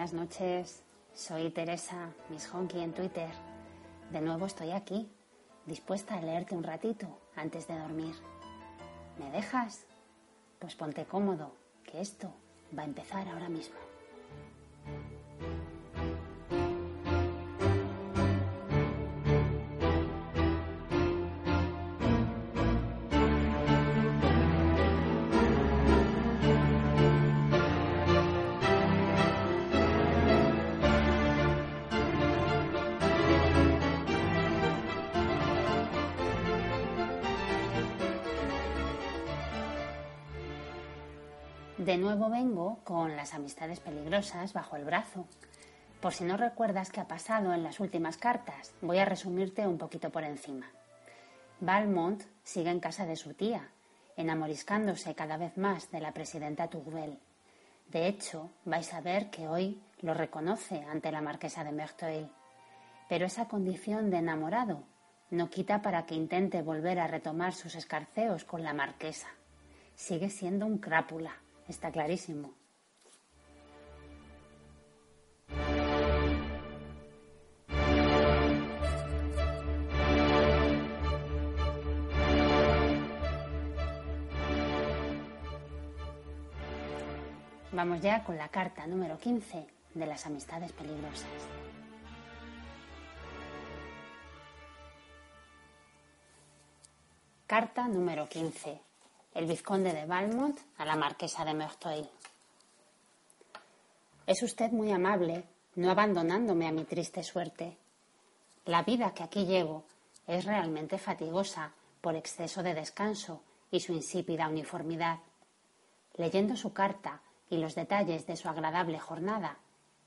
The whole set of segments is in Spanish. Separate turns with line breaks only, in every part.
buenas noches. Soy Teresa, Miss Honky en Twitter. De nuevo estoy aquí, dispuesta a leerte un ratito antes de dormir. ¿Me dejas? Pues ponte cómodo, que esto va a empezar ahora mismo. De nuevo vengo con las amistades peligrosas bajo el brazo. Por si no recuerdas qué ha pasado en las últimas cartas, voy a resumirte un poquito por encima. Valmont sigue en casa de su tía, enamoriscándose cada vez más de la presidenta Tourvel. De hecho, vais a ver que hoy lo reconoce ante la marquesa de Merteuil. Pero esa condición de enamorado no quita para que intente volver a retomar sus escarceos con la marquesa. Sigue siendo un crápula, Está clarísimo. Vamos ya con la carta número 15 de las amistades peligrosas. Carta número 15 el vizconde de Valmont a la marquesa de Merteuil. Es usted muy amable, no abandonándome a mi triste suerte. La vida que aquí llevo es realmente fatigosa por exceso de descanso y su insípida uniformidad. Leyendo su carta y los detalles de su agradable jornada,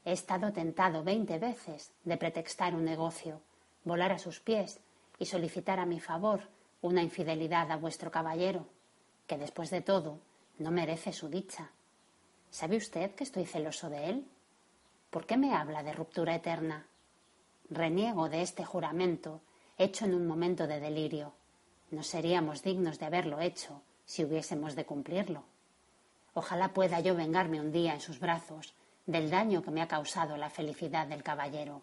he estado tentado veinte veces de pretextar un negocio, volar a sus pies y solicitar a mi favor una infidelidad a vuestro caballero que después de todo no merece su dicha. ¿Sabe usted que estoy celoso de él? ¿Por qué me habla de ruptura eterna? Reniego de este juramento hecho en un momento de delirio. No seríamos dignos de haberlo hecho si hubiésemos de cumplirlo. Ojalá pueda yo vengarme un día en sus brazos del daño que me ha causado la felicidad del caballero.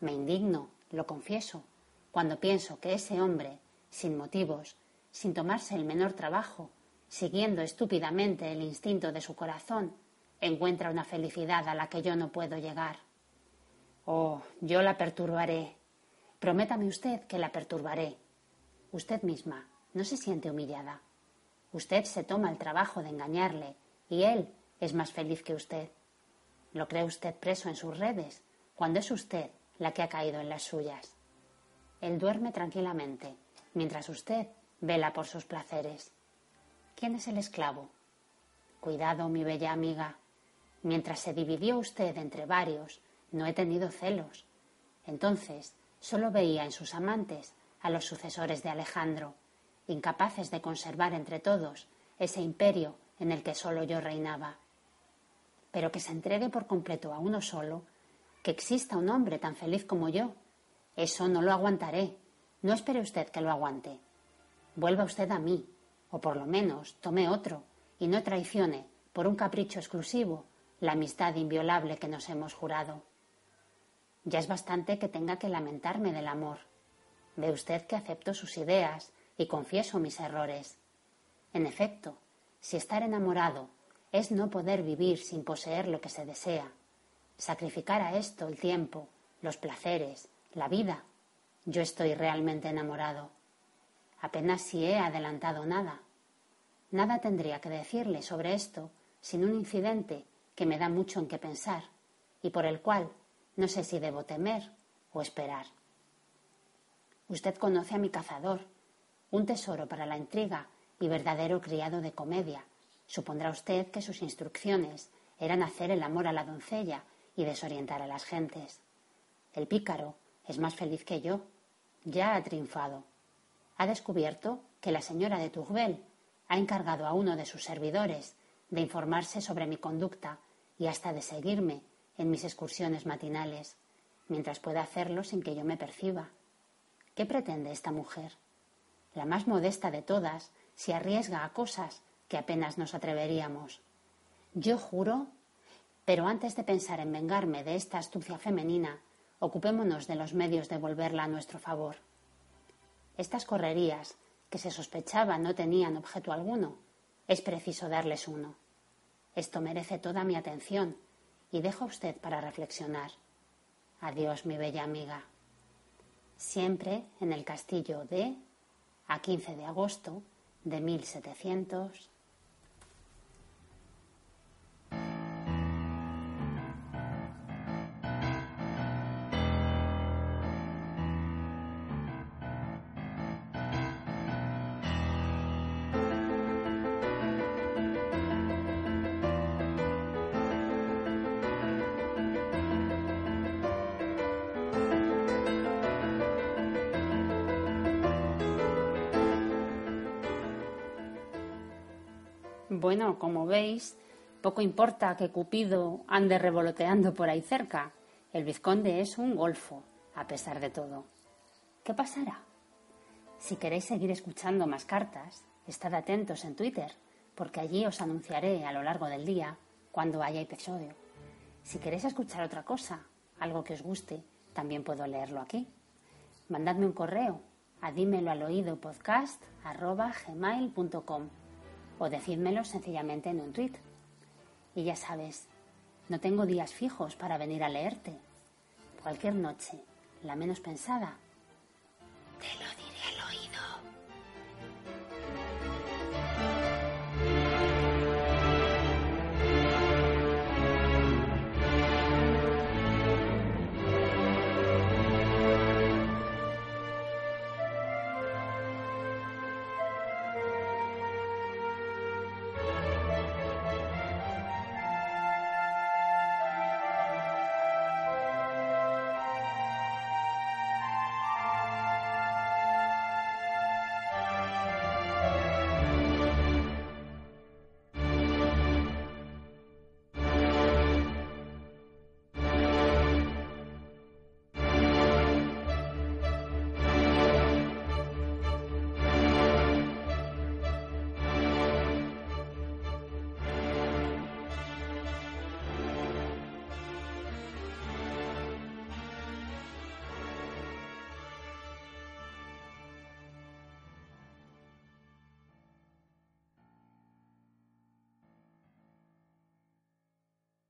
Me indigno, lo confieso, cuando pienso que ese hombre, sin motivos, sin tomarse el menor trabajo, siguiendo estúpidamente el instinto de su corazón, encuentra una felicidad a la que yo no puedo llegar. Oh, yo la perturbaré. Prométame usted que la perturbaré. Usted misma no se siente humillada. Usted se toma el trabajo de engañarle y él es más feliz que usted. Lo cree usted preso en sus redes cuando es usted la que ha caído en las suyas. Él duerme tranquilamente, mientras usted vela por sus placeres. ¿Quién es el esclavo? Cuidado, mi bella amiga. Mientras se dividió usted entre varios, no he tenido celos. Entonces solo veía en sus amantes a los sucesores de Alejandro, incapaces de conservar entre todos ese imperio en el que solo yo reinaba. Pero que se entregue por completo a uno solo, que exista un hombre tan feliz como yo, eso no lo aguantaré. No espere usted que lo aguante vuelva usted a mí, o por lo menos tome otro, y no traicione, por un capricho exclusivo, la amistad inviolable que nos hemos jurado. Ya es bastante que tenga que lamentarme del amor. Ve usted que acepto sus ideas y confieso mis errores. En efecto, si estar enamorado es no poder vivir sin poseer lo que se desea, sacrificar a esto el tiempo, los placeres, la vida. Yo estoy realmente enamorado. Apenas si he adelantado nada. Nada tendría que decirle sobre esto sin un incidente que me da mucho en qué pensar y por el cual no sé si debo temer o esperar. Usted conoce a mi cazador, un tesoro para la intriga y verdadero criado de comedia. Supondrá usted que sus instrucciones eran hacer el amor a la doncella y desorientar a las gentes. El pícaro es más feliz que yo. Ya ha triunfado. Ha descubierto que la señora de Tourbel ha encargado a uno de sus servidores de informarse sobre mi conducta y hasta de seguirme en mis excursiones matinales, mientras pueda hacerlo sin que yo me perciba. ¿Qué pretende esta mujer? La más modesta de todas se arriesga a cosas que apenas nos atreveríamos. Yo juro, pero antes de pensar en vengarme de esta astucia femenina, ocupémonos de los medios de volverla a nuestro favor. Estas correrías, que se sospechaba no tenían objeto alguno, es preciso darles uno. Esto merece toda mi atención y dejo a usted para reflexionar. Adiós, mi bella amiga. Siempre en el castillo de a 15 de agosto de 1700 Bueno, como veis, poco importa que Cupido ande revoloteando por ahí cerca. El vizconde es un golfo, a pesar de todo. ¿Qué pasará? Si queréis seguir escuchando más cartas, estad atentos en Twitter, porque allí os anunciaré a lo largo del día cuando haya episodio. Si queréis escuchar otra cosa, algo que os guste, también puedo leerlo aquí. Mandadme un correo a al oído podcast o decídmelo sencillamente en un tweet. Y ya sabes, no tengo días fijos para venir a leerte. Cualquier noche, la menos pensada,